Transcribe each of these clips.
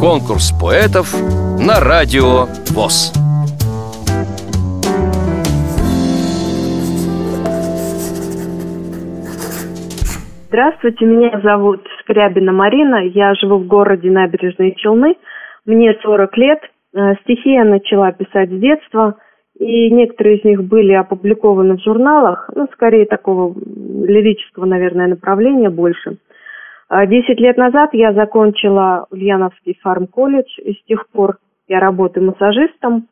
Конкурс поэтов на радио ВОЗ. Здравствуйте, меня зовут Скрябина Марина, я живу в городе Набережные Челны, мне 40 лет, э, стихи я начала писать с детства, и некоторые из них были опубликованы в журналах, ну, скорее такого лирического, наверное, направления больше. А десять лет назад я закончила Ульяновский фарм-колледж, и с тех пор я работаю массажистом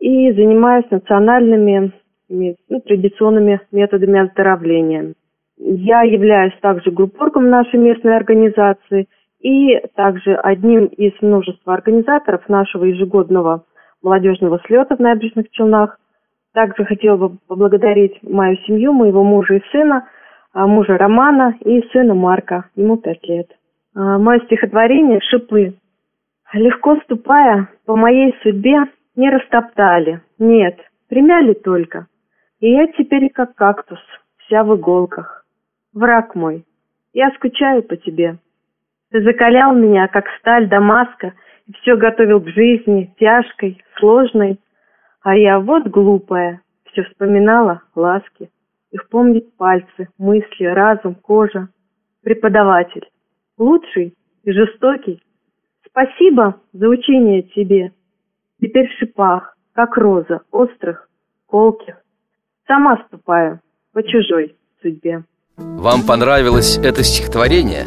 и занимаюсь национальными ну, традиционными методами оздоровления. Я являюсь также группоргом нашей местной организации и также одним из множества организаторов нашего ежегодного молодежного слета в набережных Челнах. Также хотела бы поблагодарить мою семью, моего мужа и сына, мужа Романа и сына Марка, ему пять лет. А, мое стихотворение «Шипы». Легко ступая по моей судьбе, не растоптали, нет, примяли только. И я теперь как кактус, вся в иголках. Враг мой, я скучаю по тебе. Ты закалял меня, как сталь Дамаска, и все готовил к жизни, тяжкой, сложной. А я вот глупая, все вспоминала ласки. Их помнит пальцы, мысли, разум, кожа. Преподаватель, лучший и жестокий. Спасибо за учение тебе. Теперь в шипах, как роза, острых, колких. Сама ступаю по чужой судьбе. Вам понравилось это стихотворение?